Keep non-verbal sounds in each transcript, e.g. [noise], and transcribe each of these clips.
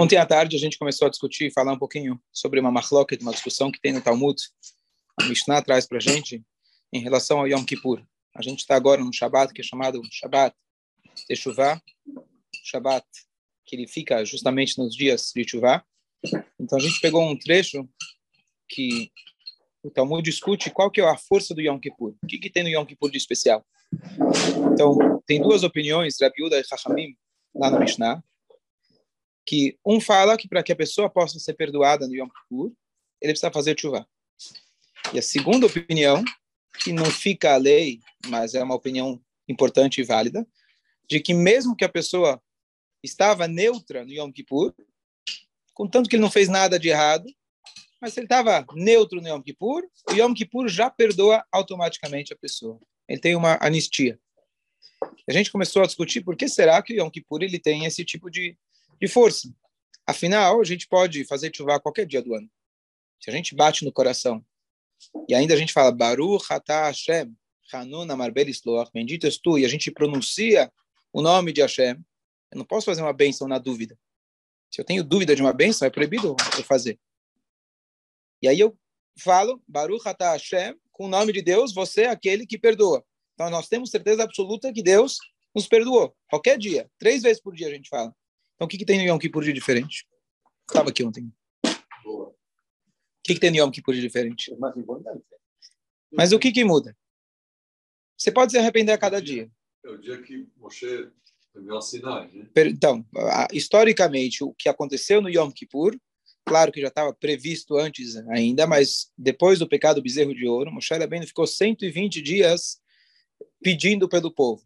Ontem à tarde a gente começou a discutir e falar um pouquinho sobre uma machloket, uma discussão que tem no Talmud. A Mishnah traz para a gente em relação ao Yom Kippur. A gente está agora no Shabbat, que é chamado Shabbat Teshuvah, Shabbat, que ele fica justamente nos dias de Teshuvah. Então a gente pegou um trecho que o Talmud discute qual que é a força do Yom Kippur. O que, que tem no Yom Kippur de especial? Então, tem duas opiniões, Rabi Uda e Chachamim, lá na Mishnah, que um fala que para que a pessoa possa ser perdoada no Yom Kippur, ele precisa fazer chuva. E a segunda opinião, que não fica a lei, mas é uma opinião importante e válida, de que mesmo que a pessoa estava neutra no Yom Kippur, contanto que ele não fez nada de errado, mas se ele estava neutro no Yom Kippur, o Yom Kippur já perdoa automaticamente a pessoa. Ele tem uma anistia. A gente começou a discutir por que será que o Yom Kippur ele tem esse tipo de de força. Afinal, a gente pode fazer chuva qualquer dia do ano. Se a gente bate no coração e ainda a gente fala Baruch Atah Hashem, Hanun Amar Belisloach, bendito és tu, e a gente pronuncia o nome de Hashem, eu não posso fazer uma bênção na dúvida. Se eu tenho dúvida de uma bênção, é proibido eu fazer. E aí eu falo Baruch Atah Hashem, com o nome de Deus, você é aquele que perdoa. Então nós temos certeza absoluta que Deus nos perdoou. Qualquer dia, três vezes por dia a gente fala. Então, o que, que tem no Yom Kippur de diferente? Estava aqui ontem. Boa. O que, que tem no Yom Kippur de diferente? Mas o que, que muda? Você pode se arrepender a cada dia. É o dia que Moshe enviou a Sinai, né? Então, historicamente, o que aconteceu no Yom Kippur, claro que já estava previsto antes ainda, mas depois do pecado bezerro de ouro, Moshe Rabbeinu ficou 120 dias pedindo pelo povo.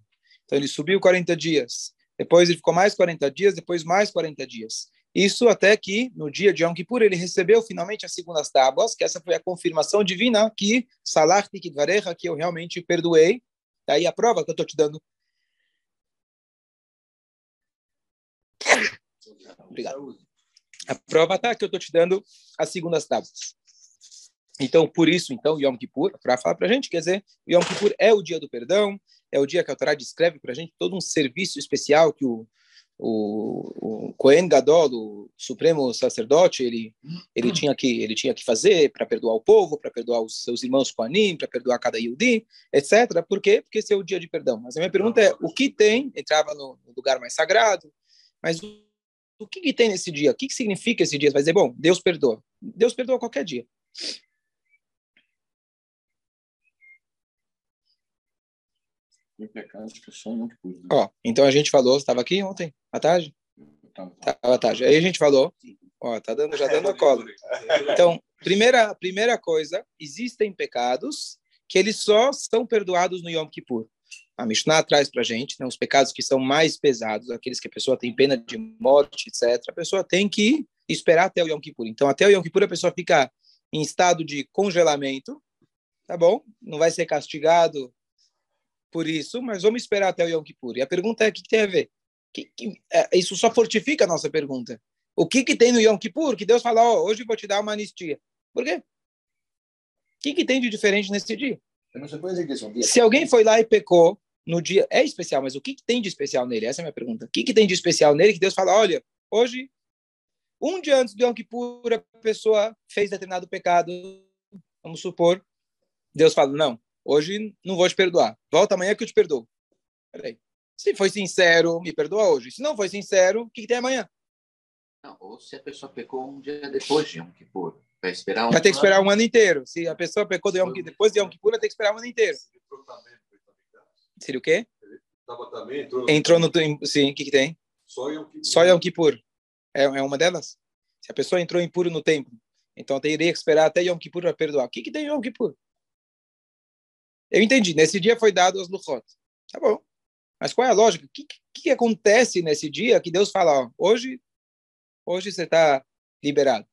Então, ele subiu 40 dias, depois ele ficou mais 40 dias, depois mais 40 dias. Isso até que, no dia de Yom Kippur, ele recebeu finalmente as segundas tábuas, que essa foi a confirmação divina que Salah Tikidvarecha, que eu realmente perdoei. Daí a prova que eu estou te dando. Obrigado. A prova está que eu estou te dando as segundas tábuas. Então, por isso, então, Yom Kippur, para falar para a gente, quer dizer, Yom Kippur é o dia do perdão, é o dia que a Torá descreve para a gente todo um serviço especial que o, o, o Cohen Gadol, o supremo sacerdote, ele, ele, tinha, que, ele tinha que fazer para perdoar o povo, para perdoar os seus irmãos Kohanim, para perdoar cada Yudi, etc. Por quê? Porque esse é o dia de perdão. Mas a minha pergunta é, o que tem, entrava no, no lugar mais sagrado, mas o, o que, que, tem nesse dia? O que, que significa esse dia? Vai dizer, bom, Deus perdoa. Deus perdoa qualquer dia. Pecados que. Né? Ó, então a gente falou, estava aqui ontem, à tarde? Estava à tarde. Aí a gente falou, ó, tá dando, já dando a cola. Então, primeira, primeira coisa, existem pecados que eles só são perdoados no Yom Kippur. A Mishnah traz para a gente né, os pecados que são mais pesados, aqueles que a pessoa tem pena de morte, etc. A pessoa tem que esperar até o Yom Kippur. Então, até o Yom Kippur, a pessoa fica em estado de congelamento, tá bom? Não vai ser castigado por isso, mas vamos esperar até o Yom Kippur. E a pergunta é, o que, tem a ver? Que, que, é, isso só fortifica a nossa pergunta. O que, que tem no Yom Kippur que Deus fala, oh, hoje vou te dar uma anistia? Por quê? O que, que tem de diferente nesse dia? Se alguém foi lá e pecou no dia, é especial, mas o que, que tem de especial nele? Essa é a minha pergunta. O que, que tem de especial nele que Deus fala, olha, hoje, um dia antes do Yom Kippur, a pessoa fez determinado pecado, vamos supor, Deus fala, não, Hoje não vou te perdoar. Volta amanhã que eu te perdoo. Peraí. Se foi sincero, me perdoa hoje. Se não foi sincero, o que, que tem amanhã? Não, ou se a pessoa pecou um dia depois de Yom Kippur. Vai esperar um Vai ter que esperar um ano inteiro. Se a pessoa pecou de Yom Kippur, depois de Yom Kippur, vai ter que esperar um ano inteiro. Seria o quê? entrou, no... Sim, o que, que tem? Só Yom Kippur. Só Yom Kippur. É, é uma delas? Se a pessoa entrou impuro no templo, então teria que esperar até Yom Kippur para perdoar. O que, que tem Yom Kippur? Eu entendi. Nesse dia foi dado as luchot. Tá bom. Mas qual é a lógica? O que, que acontece nesse dia que Deus fala, ó, hoje, hoje você está liberado?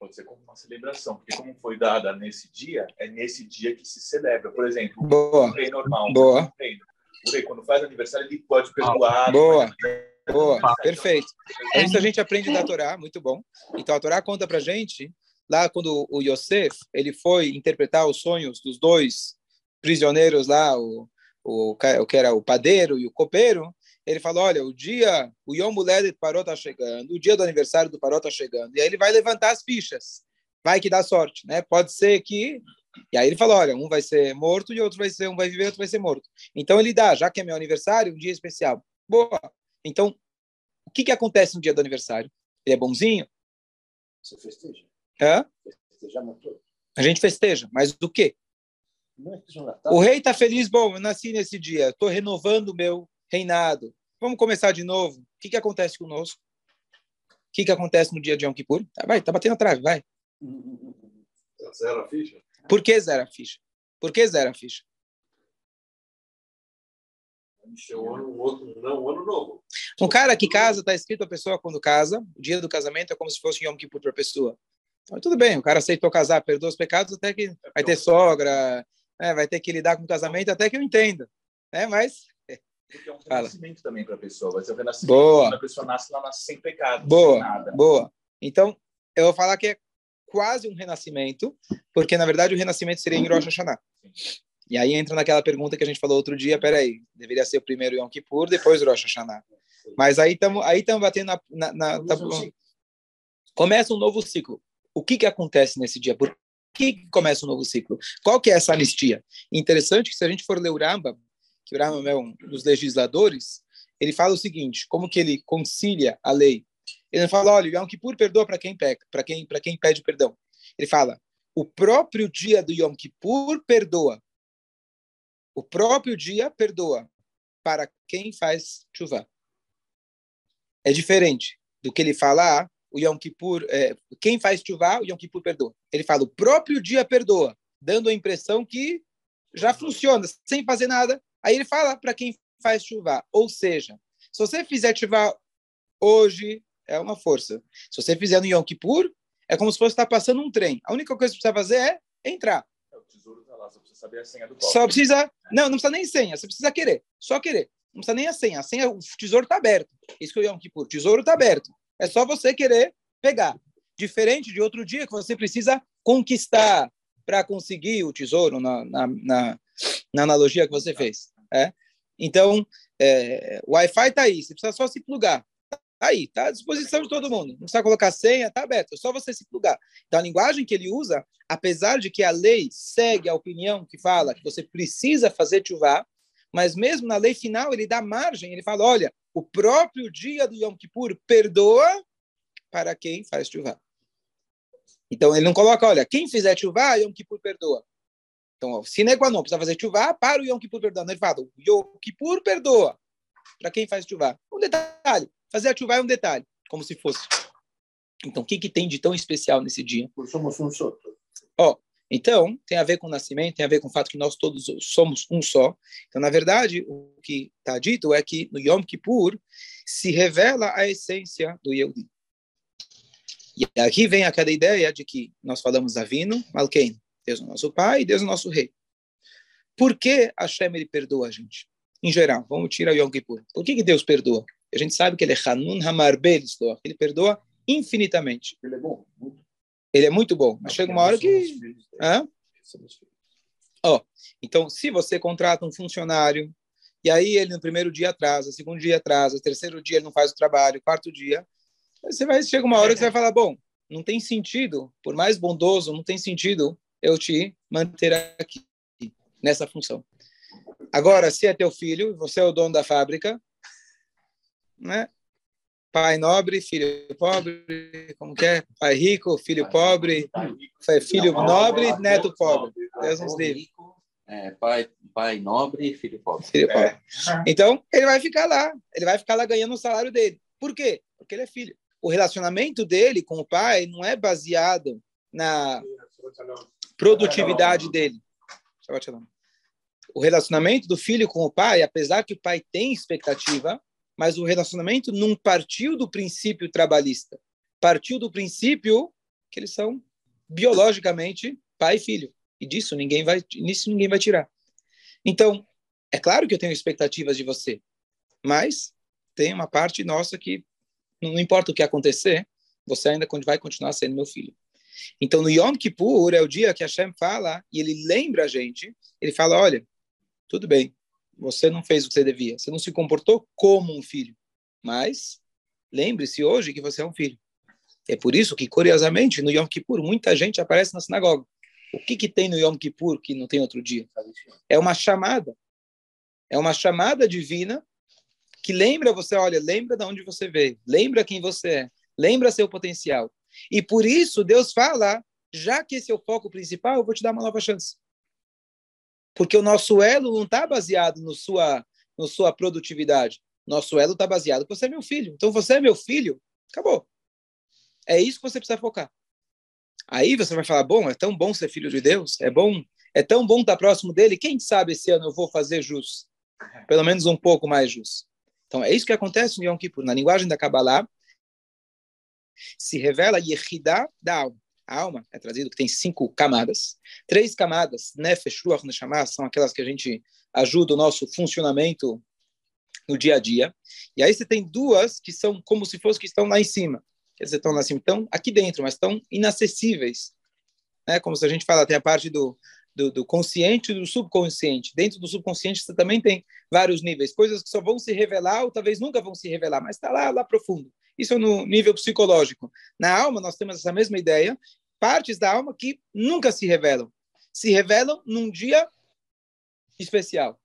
Pode ser como uma celebração, porque como foi dada nesse dia, é nesse dia que se celebra. Por exemplo, Boa. um rei normal. Boa. Um rei, o rei, quando faz aniversário, ele pode perdoar. Boa. Boa, perfeito. É isso a gente aprende da Torá, muito bom. Então a Torá conta pra gente lá quando o Yosef ele foi interpretar os sonhos dos dois prisioneiros lá, o, o, o que era o padeiro e o copeiro, ele falou, olha, o dia, o Yom Muledet Paró está chegando, o dia do aniversário do Paró está chegando, e aí ele vai levantar as fichas, vai que dá sorte, né? Pode ser que... E aí ele falou, olha, um vai ser morto e outro vai ser, um vai viver, outro vai ser morto. Então ele dá, já que é meu aniversário, um dia especial. Boa. Então, o que que acontece no dia do aniversário? Ele é bonzinho? Você festeja? Hã? A gente festeja, mas do quê? É. O rei está feliz, bom, eu nasci nesse dia, estou renovando o meu reinado. Vamos começar de novo. O que, que acontece conosco? O que, que acontece no dia de Yom Kippur? Tá, vai, tá batendo a trave, vai. Zero a ficha? Por que zero a ficha? Por que zero a ficha? Um ano, um outro, não, um ano novo. Um cara que casa, está escrito a pessoa quando casa, o dia do casamento é como se fosse Yom Kippur para a pessoa. Então, tudo bem, o cara aceitou casar, perdoa os pecados, até que vai ter sogra, né, vai ter que lidar com o casamento, até que eu entenda. Né, mas Porque é um Fala. renascimento também para a pessoa. Vai ser um renascimento. Boa. Quando a pessoa nasce, ela nasce sem pecado, Boa. sem nada. Boa. Então, eu vou falar que é quase um renascimento, porque na verdade o renascimento seria em Rosh Hashanah. E aí entra naquela pergunta que a gente falou outro dia, peraí, deveria ser o primeiro Yom Kippur, depois o Rosh Hashanah. Mas aí estamos aí tamo batendo na... na, na tá começa um novo ciclo. O que, que acontece nesse dia? Por que começa um novo ciclo? Qual que é essa anistia? Interessante que se a gente for ler o Rambam, que o Rambam é um dos legisladores, ele fala o seguinte, como que ele concilia a lei? Ele fala, olha, Yom Kippur perdoa para quem peca, para quem, quem pede perdão. Ele fala, o próprio dia do Yom Kippur perdoa. O próprio dia perdoa para quem faz chuva. É diferente do que ele fala, ah, o Yom Kippur, é, quem faz chuva, o Yom Kippur perdoa. Ele fala, o próprio dia perdoa, dando a impressão que já funciona, sem fazer nada. Aí ele fala para quem faz chuva. Ou seja, se você fizer chuva hoje, é uma força. Se você fizer no Yom Kippur, é como se fosse estar passando um trem. A única coisa que você precisa fazer é entrar. É, O tesouro tá lá, só precisa saber a senha do copo. Só precisa. Não, não precisa nem senha, você precisa querer. Só querer. Não precisa nem a senha. A senha, o tesouro está aberto. Isso que é o Yom Kippur. O tesouro está aberto. É só você querer pegar. Diferente de outro dia que você precisa conquistar para conseguir o tesouro, na, na, na, na analogia que você fez. É? Então, é, o Wi-Fi está aí. Você precisa só se plugar. Tá aí, está à disposição de todo mundo. Não precisa colocar senha, está aberto. É só você se plugar. Então, a linguagem que ele usa, apesar de que a lei segue a opinião que fala que você precisa fazer chuvá, mas mesmo na lei final ele dá margem, ele fala, olha, o próprio dia do Yom Kippur perdoa para quem faz chuvá. Então ele não coloca, olha, quem fizer chuvá, Yom Kippur perdoa. Então, se qua non, precisa fazer chuvá para o Yom Kippur perdoa. Ele fala, o Yom Kippur perdoa para quem faz chuvá. Um detalhe, fazer a chuvá é um detalhe, como se fosse. Então, o que, que tem de tão especial nesse dia? Somos um só. Ó, então, tem a ver com o nascimento, tem a ver com o fato que nós todos somos um só. Então, na verdade, o que está dito é que no Yom Kippur se revela a essência do Yehudi. E aqui vem aquela ideia de que nós falamos Avino, Malkein, Deus é o nosso pai Deus é o nosso rei. Por que Hashem ele perdoa a gente? Em geral, vamos tirar o Yom Kippur. Por que, que Deus perdoa? A gente sabe que ele é Hanun Hamarbel, ele perdoa infinitamente. Ele é bom. Muito. Ele é muito bom, mas chega uma hora que... Hã? Ó, então, se você contrata um funcionário e aí ele no primeiro dia atrasa, segundo dia atrasa, terceiro dia ele não faz o trabalho, quarto dia, você vai chega uma hora que você vai falar, bom, não tem sentido, por mais bondoso, não tem sentido eu te manter aqui nessa função. Agora, se é teu filho, você é o dono da fábrica, né? Pai nobre, filho pobre, como que é? Pai rico, filho pobre, filho nobre, neto pobre. Deus nos livre. É, pai, pai nobre, filho pobre. Filho pobre. Então, ele vai ficar lá. Ele vai ficar lá ganhando o salário dele. Por quê? Porque ele é filho. O relacionamento dele com o pai não é baseado na produtividade dele. O relacionamento do filho com o pai, apesar que o pai tem expectativa, mas o relacionamento não partiu do princípio trabalhista. Partiu do princípio que eles são biologicamente pai e filho. E disso ninguém vai, nisso ninguém vai tirar. Então, é claro que eu tenho expectativas de você, mas tem uma parte nossa que não importa o que acontecer, você ainda vai continuar sendo meu filho. Então, no Yom Kippur é o dia que Hashem fala e ele lembra a gente. Ele fala: olha, tudo bem, você não fez o que você devia, você não se comportou como um filho. Mas lembre-se hoje que você é um filho. É por isso que, curiosamente, no Yom Kippur, muita gente aparece na sinagoga. O que, que tem no Yom Kippur que não tem outro dia? É uma chamada. É uma chamada divina que lembra você, olha, lembra de onde você veio, lembra quem você é, lembra seu potencial. E por isso Deus fala, já que esse é o foco principal, eu vou te dar uma nova chance. Porque o nosso elo não está baseado no sua, no sua produtividade. Nosso elo está baseado você é meu filho. Então, você é meu filho, acabou. É isso que você precisa focar. Aí você vai falar, bom, é tão bom ser filho de Deus, é bom, é tão bom estar próximo dele. Quem sabe esse ano eu vou fazer jus, pelo menos um pouco mais jus. Então é isso que acontece no Yom Kippur. Na linguagem da Kabbalah, se revela Yehidah da alma. A alma é trazido que tem cinco camadas. Três camadas, Nefesh, Ruach, Neshama, são aquelas que a gente ajuda o nosso funcionamento no dia a dia. E aí você tem duas que são como se fosse que estão lá em cima. Quer dizer, estão lá em cima, estão aqui dentro, mas estão inacessíveis. Né? Como se a gente fala, tem a parte do, do, do, consciente e do subconsciente. Dentro do subconsciente você também tem vários níveis, coisas que só vão se revelar ou talvez nunca vão se revelar, mas está lá, lá profundo. Isso no nível psicológico. Na alma, nós temos essa mesma ideia, partes da alma que nunca se revelam. Se revelam num dia especial,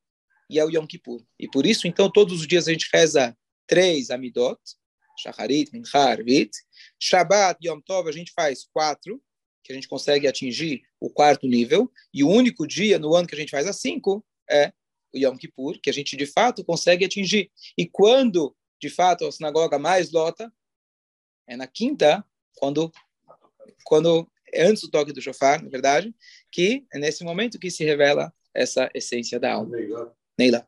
e é o Yom Kippur. E por isso, então, todos os dias a gente reza três Amidot, Shacharit, Mincha, Arvit. Shabbat, Yom Tov, a gente faz quatro, que a gente consegue atingir o quarto nível. E o único dia no ano que a gente faz a cinco é o Yom Kippur, que a gente de fato consegue atingir. E quando de fato a sinagoga mais lota, é na quinta, quando, quando é antes do toque do shofar, na verdade, que é nesse momento que se revela essa essência da alma. Neila. Neila.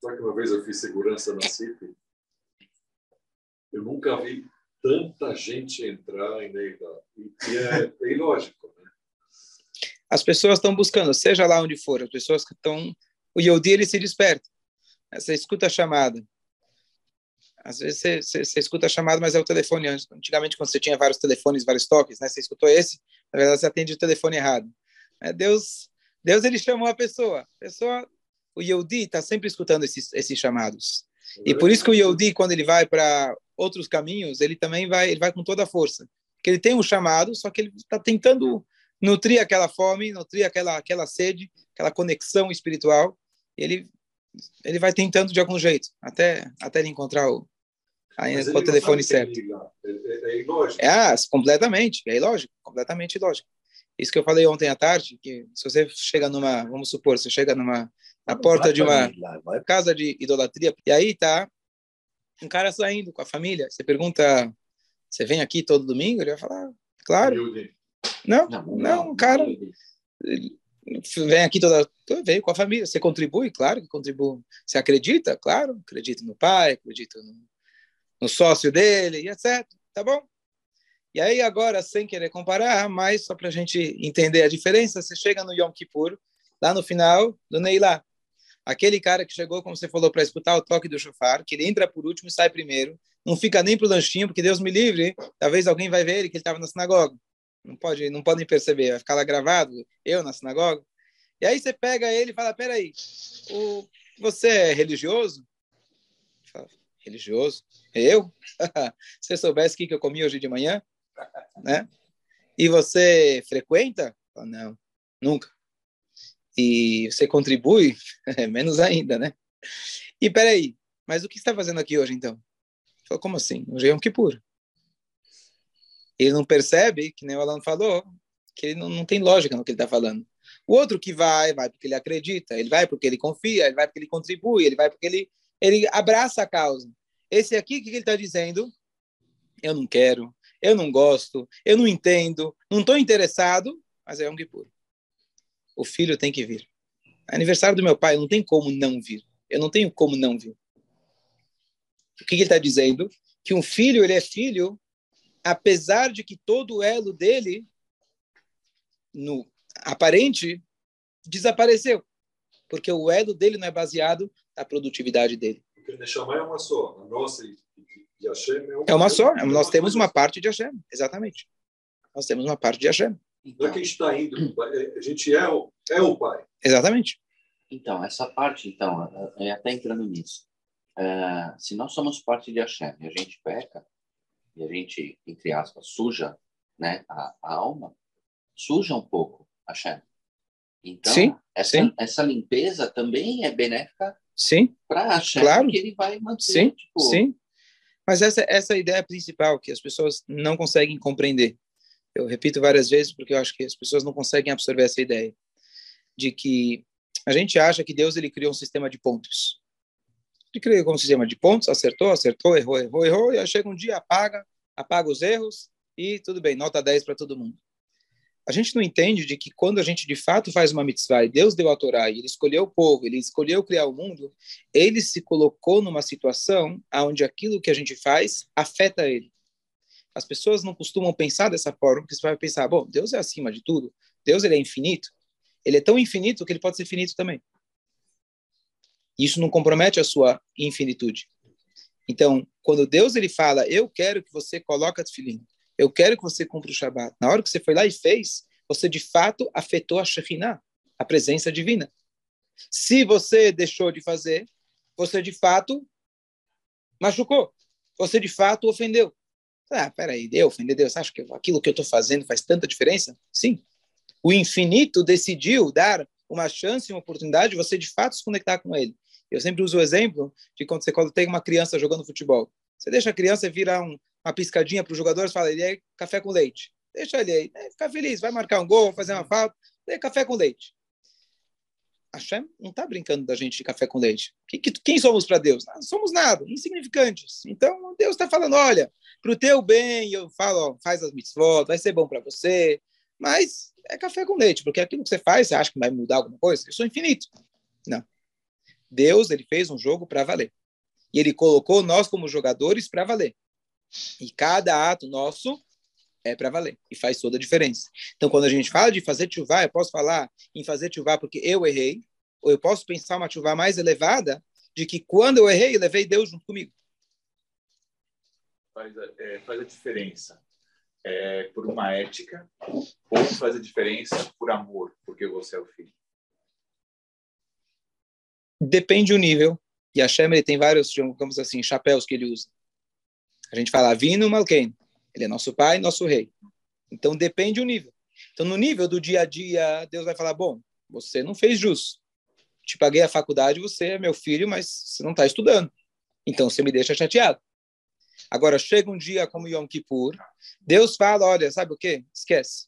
Sabe que uma vez eu fiz segurança na CIP? Eu nunca vi tanta gente entrar em Neila. E é, é ilógico, né? As pessoas estão buscando, seja lá onde for, as pessoas que estão... O Yodi, ele se desperta. Você escuta a chamada. Às vezes você, você, você, escuta a chamada, mas é o telefone. Antigamente, quando você tinha vários telefones, vários toques, né? Você escutou esse, na verdade você atende o telefone errado. É, Deus, Deus ele chamou a pessoa. A pessoa, o Yehudi está sempre escutando esses, esses chamados. E por isso que o Yehudi, quando ele vai para outros caminhos, ele também vai, ele vai com toda a força. Porque ele tem um chamado, só que ele está tentando nutrir aquela fome, nutrir aquela, aquela sede, aquela conexão espiritual. Ele, ele vai tentando de algum jeito, até, até ele encontrar o, aí, o telefone certo. É, é, é ilógico. É, ah, completamente, é ilógico, completamente ilógico. Isso que eu falei ontem à tarde, que se você chega numa, vamos supor, você chega numa na porta de uma casa de idolatria e aí tá um cara saindo com a família. Você pergunta, você vem aqui todo domingo? Ele vai falar, claro. Não, não, cara vem aqui toda, veio com a família. Você contribui, claro que contribui. Você acredita, claro, acredita no pai, acredita no, no sócio dele, e etc. Tá bom? E aí agora, sem querer comparar, mas só para a gente entender a diferença, você chega no Yom Kippur, lá no final do Neilá. Aquele cara que chegou, como você falou, para escutar o toque do chofar, que ele entra por último e sai primeiro, não fica nem para o lanchinho, porque Deus me livre, talvez alguém vai ver ele que ele estava na sinagoga. Não pode, não podem perceber, vai ficar lá gravado, eu na sinagoga. E aí você pega ele e fala, peraí, o, você é religioso? Religioso? Eu? [laughs] Se soubesse o que eu comi hoje de manhã, né? E você frequenta? Não, nunca e você contribui, [laughs] menos ainda, né? E peraí, mas o que está fazendo aqui hoje então? Falou, como assim? Hoje é um Kippur. Ele não percebe, que nem o Alan falou, que ele não, não tem lógica no que ele está falando. O outro que vai, vai porque ele acredita, ele vai porque ele confia, ele vai porque ele contribui, ele vai porque ele, ele abraça a causa. Esse aqui, o que ele está dizendo? Eu não quero, eu não gosto, eu não entendo, não estou interessado, mas é um Kippur o filho tem que vir. Aniversário do meu pai, não tem como não vir. Eu não tenho como não vir. O que ele está dizendo? Que um filho, ele é filho, apesar de que todo o elo dele, no aparente, desapareceu. Porque o elo dele não é baseado na produtividade dele. É uma só. A nossa Hashem é uma, é uma só. Nós temos uma parte de Hashem, exatamente. Nós temos uma parte de Hashem. Então, é que a gente está indo, a gente é o, é o pai. Exatamente. Então, essa parte, então, é até entrando nisso. É, se nós somos parte de Hashem e a gente peca, e a gente, entre aspas, suja né, a, a alma, suja um pouco Hashem. Então, Sim, essa, sim. essa limpeza também é benéfica Sim, para Hashem, Claro. que ele vai manter. Sim, tipo, sim. Mas essa, essa é a ideia principal que as pessoas não conseguem compreender. Eu repito várias vezes porque eu acho que as pessoas não conseguem absorver essa ideia de que a gente acha que Deus ele criou um sistema de pontos. Ele criou um sistema de pontos, acertou, acertou, errou, errou, errou, e aí chega um dia, apaga, apaga os erros e tudo bem, nota 10 para todo mundo. A gente não entende de que quando a gente de fato faz uma mitzvah e Deus deu a Torá e ele escolheu o povo, ele escolheu criar o mundo, ele se colocou numa situação onde aquilo que a gente faz afeta ele. As pessoas não costumam pensar dessa forma, porque você vai pensar, bom, Deus é acima de tudo, Deus ele é infinito, ele é tão infinito que ele pode ser finito também. Isso não compromete a sua infinitude. Então, quando Deus ele fala, eu quero que você coloque a tefilim, eu quero que você cumpra o Shabat, na hora que você foi lá e fez, você de fato afetou a Shekhinah, a presença divina. Se você deixou de fazer, você de fato machucou. Você de fato ofendeu. Ah, peraí, deu, ofender Deus. Acha que aquilo que eu estou fazendo faz tanta diferença? Sim. O infinito decidiu dar uma chance, uma oportunidade de você de fato se conectar com ele. Eu sempre uso o exemplo de quando você quando tem uma criança jogando futebol. Você deixa a criança virar um, uma piscadinha para os jogadores, fala, ele é café com leite. Deixa ele aí, né? feliz, vai marcar um gol, fazer uma falta, é café com leite. Hashem não está brincando da gente de café com leite. Que, que, quem somos para Deus? Não somos nada, insignificantes. Então, Deus está falando, olha, para o teu bem, eu falo, ó, faz as mitzvot, vai ser bom para você, mas é café com leite, porque aquilo que você faz, você acha que vai mudar alguma coisa? Eu sou infinito. Não. Deus, ele fez um jogo para valer. E ele colocou nós como jogadores para valer. E cada ato nosso é para valer e faz toda a diferença. Então, quando a gente fala de fazer chuvá, eu posso falar em fazer chuvá porque eu errei, ou eu posso pensar uma chuvá mais elevada de que quando eu errei, eu levei Deus junto comigo. Faz a, é, faz a diferença é, por uma ética ou faz a diferença por amor, porque você é o filho? Depende do nível. E a Shem, ele tem vários, digamos assim, chapéus que ele usa. A gente fala Vino Malkein. Ele é nosso pai, nosso rei. Então depende do nível. Então no nível do dia a dia, Deus vai falar: bom, você não fez jus. Te paguei a faculdade, você é meu filho, mas você não está estudando. Então você me deixa chateado. Agora chega um dia como Yom Kippur, Deus fala: olha, sabe o quê? Esquece.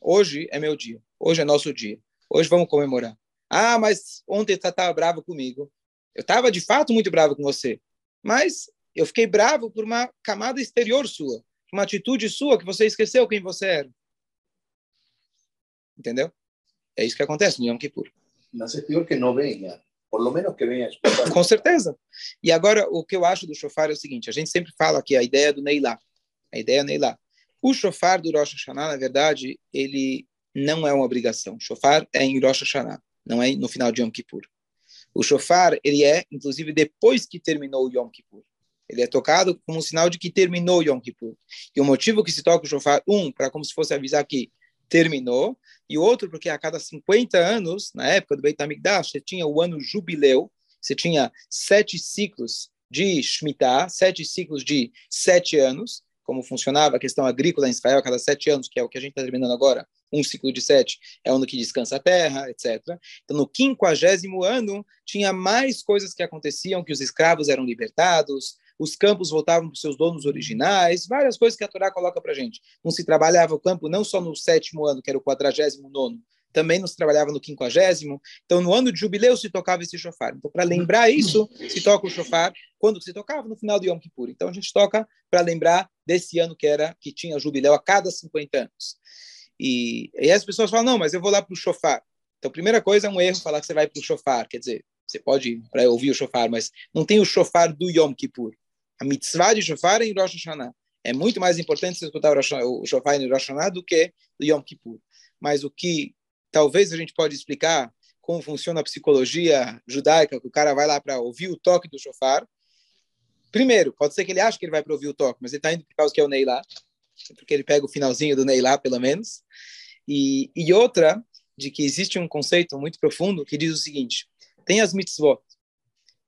Hoje é meu dia. Hoje é nosso dia. Hoje vamos comemorar. Ah, mas ontem você estava bravo comigo. Eu estava de fato muito bravo com você. Mas eu fiquei bravo por uma camada exterior sua uma atitude sua que você esqueceu quem você era. Entendeu? É isso que acontece no Yom Kippur. Mas é pior que não venha. Por lo menos que venha Com certeza. E agora, o que eu acho do shofar é o seguinte: a gente sempre fala que a ideia do Neilá. A ideia é Neilá. O shofar do Rosh Hashanah, na verdade, ele não é uma obrigação. O shofar é em Rosh Hashanah, não é no final de Yom Kippur. O shofar, ele é, inclusive, depois que terminou o Yom Kippur. Ele é tocado como um sinal de que terminou Yom Kippur. E o motivo que se toca o shofar, um, para como se fosse avisar que terminou, e outro, porque a cada 50 anos, na época do Beit HaMikdash, você tinha o ano jubileu, você tinha sete ciclos de Shemitah, sete ciclos de sete anos, como funcionava a questão agrícola em Israel a cada sete anos, que é o que a gente está terminando agora, um ciclo de sete é o ano que descansa a terra, etc. Então, no quinquagésimo ano, tinha mais coisas que aconteciam, que os escravos eram libertados, os campos voltavam para os seus donos originais, várias coisas que a Torá coloca para a gente. Não se trabalhava o campo não só no sétimo ano, que era o quadragésimo nono, também não se trabalhava no quinquagésimo. Então, no ano de jubileu se tocava esse chofar. Então, para lembrar isso, se toca o chofar quando se tocava no final do Yom Kippur. Então, a gente toca para lembrar desse ano que era que tinha jubileu a cada 50 anos. E, e as pessoas falam, não, mas eu vou lá para o chofar. Então, primeira coisa é um erro falar que você vai para o chofar. Quer dizer, você pode ir para ouvir o chofar, mas não tem o chofar do Yom Kippur. A mitzvah de chofar é em Rosh Hashanah. É muito mais importante você escutar o chofar em Rosh Hashanah do que o Yom Kippur. Mas o que talvez a gente pode explicar como funciona a psicologia judaica, que o cara vai lá para ouvir o toque do chofar. Primeiro, pode ser que ele ache que ele vai para ouvir o toque, mas ele está indo por causa que é o Neilá, porque ele pega o finalzinho do Neilá, pelo menos. E, e outra, de que existe um conceito muito profundo que diz o seguinte, Tem as mitzvot,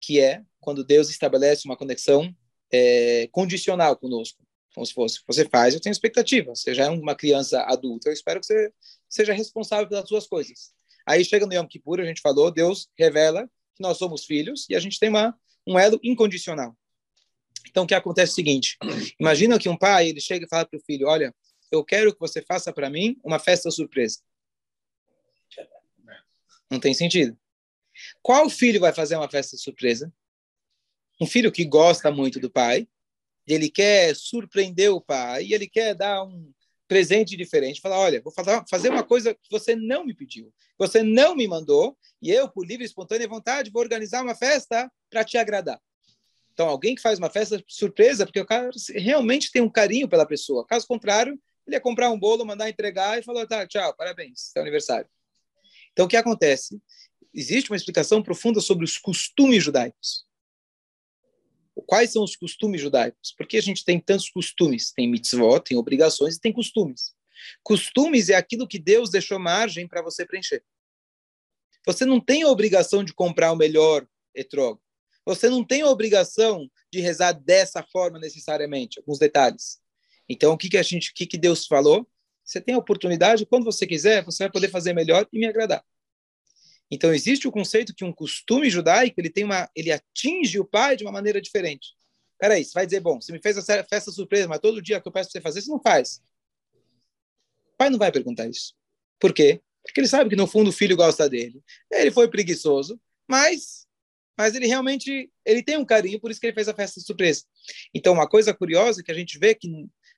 que é quando Deus estabelece uma conexão é, condicional conosco. Como se fosse, você faz, eu tenho expectativa. Você já é uma criança adulta, eu espero que você seja responsável pelas suas coisas. Aí chega no Yom Kippur, a gente falou, Deus revela que nós somos filhos e a gente tem uma, um elo incondicional. Então, o que acontece é o seguinte: imagina que um pai ele chega e fala para o filho: Olha, eu quero que você faça para mim uma festa surpresa. Não tem sentido. Qual filho vai fazer uma festa surpresa? Um filho que gosta muito do pai, ele quer surpreender o pai, ele quer dar um presente diferente, falar, olha, vou fazer uma coisa que você não me pediu, você não me mandou, e eu, por livre e espontânea vontade, vou organizar uma festa para te agradar. Então, alguém que faz uma festa surpresa, porque o cara realmente tem um carinho pela pessoa. Caso contrário, ele ia comprar um bolo, mandar entregar e falar, tá, tchau, parabéns, seu aniversário. Então, o que acontece? Existe uma explicação profunda sobre os costumes judaicos. Quais são os costumes judaicos? Porque a gente tem tantos costumes. Tem mitzvot, tem obrigações e tem costumes. Costumes é aquilo que Deus deixou margem para você preencher. Você não tem a obrigação de comprar o melhor etrog. Você não tem a obrigação de rezar dessa forma necessariamente. Alguns detalhes. Então, o que, que a gente, o que, que Deus falou? Você tem a oportunidade, quando você quiser, você vai poder fazer melhor e me agradar. Então existe o conceito que um costume judaico ele tem uma, ele atinge o pai de uma maneira diferente. Peraí, você vai dizer, bom, você me fez a festa surpresa, mas todo dia que eu peço para você fazer, você não faz. O pai não vai perguntar isso. Por quê? Porque ele sabe que no fundo o filho gosta dele. Ele foi preguiçoso, mas mas ele realmente ele tem um carinho, por isso que ele fez a festa surpresa. Então, uma coisa curiosa é que a gente vê que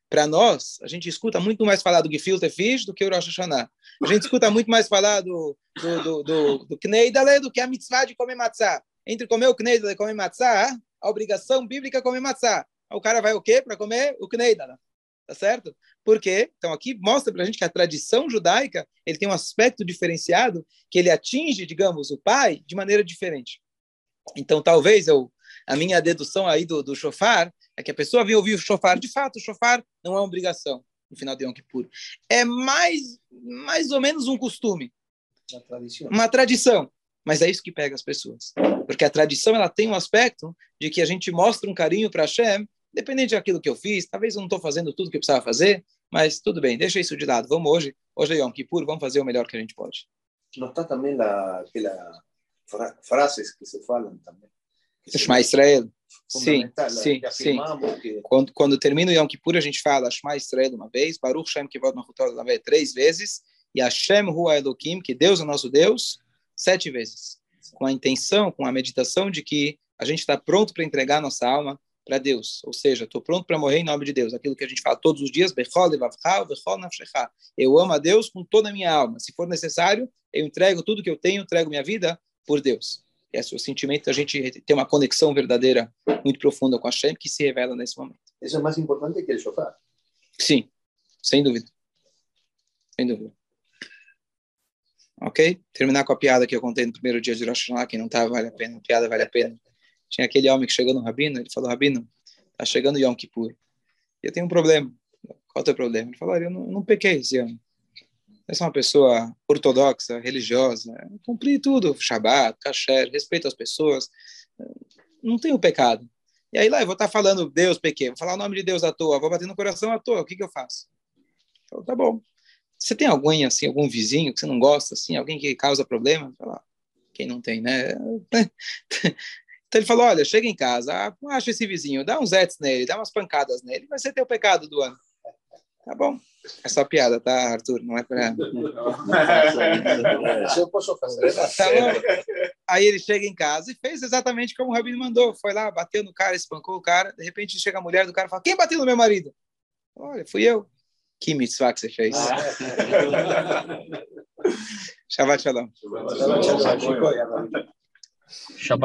para nós, a gente escuta muito mais falar do Gefilte Fish do que o Rosh Hashanah. A gente escuta muito mais falar do, do, do, do, do Kneidale do que a mitzvah de comer matzah. Entre comer o Kneidale e comer matzah, a obrigação bíblica é comer matzah. O cara vai o quê? Para comer o Kneidale. Tá certo? Por quê? Então aqui mostra para a gente que a tradição judaica ele tem um aspecto diferenciado que ele atinge, digamos, o pai de maneira diferente. Então talvez eu a minha dedução aí do, do shofar é que a pessoa vem ouvir o shofar. De fato, o shofar não é uma obrigação no final de Yom Kippur. É mais, mais ou menos um costume. Uma tradição. Uma tradição. Mas é isso que pega as pessoas. Porque a tradição ela tem um aspecto de que a gente mostra um carinho para Hashem, dependente daquilo que eu fiz. Talvez eu não estou fazendo tudo que eu precisava fazer, mas tudo bem, deixa isso de lado. Vamos hoje, hoje é Yom Kippur, vamos fazer o melhor que a gente pode. Não está também la, aquela fra, frases que se falam também. Shema Israel. Sim, sim, sim. Que... Quando, quando termina o Yom Kippur, a gente fala Shema Israel uma vez, Baruch Shem Kivod Machutol três vezes, e Hashem Hua Elohim, que Deus é nosso Deus, sete vezes. Com a intenção, com a meditação de que a gente está pronto para entregar nossa alma para Deus. Ou seja, estou pronto para morrer em nome de Deus. Aquilo que a gente fala todos os dias, eu amo a Deus com toda a minha alma. Se for necessário, eu entrego tudo que eu tenho, entrego minha vida por Deus. Esse é o sentimento a gente ter uma conexão verdadeira muito profunda com a Shem que se revela nesse momento. Isso é mais importante que o shofar. Sim, sem dúvida. Sem dúvida. Ok? Terminar com a piada que eu contei no primeiro dia de Rosh Hashanah, que não estava, vale a pena. A piada vale a pena. Tinha aquele homem que chegou no Rabino, ele falou, Rabino, tá chegando Yom Kippur. Eu tenho um problema. Qual é o teu problema? Ele falou, eu não, não pequei esse ano. Eu sou uma pessoa ortodoxa, religiosa, cumpri tudo, Shabbat, kasher, respeito as pessoas, não tenho pecado. E aí lá eu vou estar falando Deus pequeno, vou falar o nome de Deus à toa, vou bater no coração à toa, o que, que eu faço? Então, tá bom. Você tem alguém assim, algum vizinho que você não gosta, assim, alguém que causa problema? Fala, quem não tem, né? [laughs] Então ele falou: olha, chega em casa, acha esse vizinho, dá uns etes nele, dá umas pancadas nele, vai ser teu pecado do ano. Tá bom. É só piada, tá, Arthur? Não é para. [laughs] Se eu posso fazer. Tá Aí ele chega em casa e fez exatamente como o Rabino mandou. Foi lá, bateu no cara, espancou o cara. De repente chega a mulher do cara e fala: Quem bateu no meu marido? Olha, fui eu. Que mitzvah que você fez. [laughs] Shabbat shalom. Shabbat shalom. Shabbat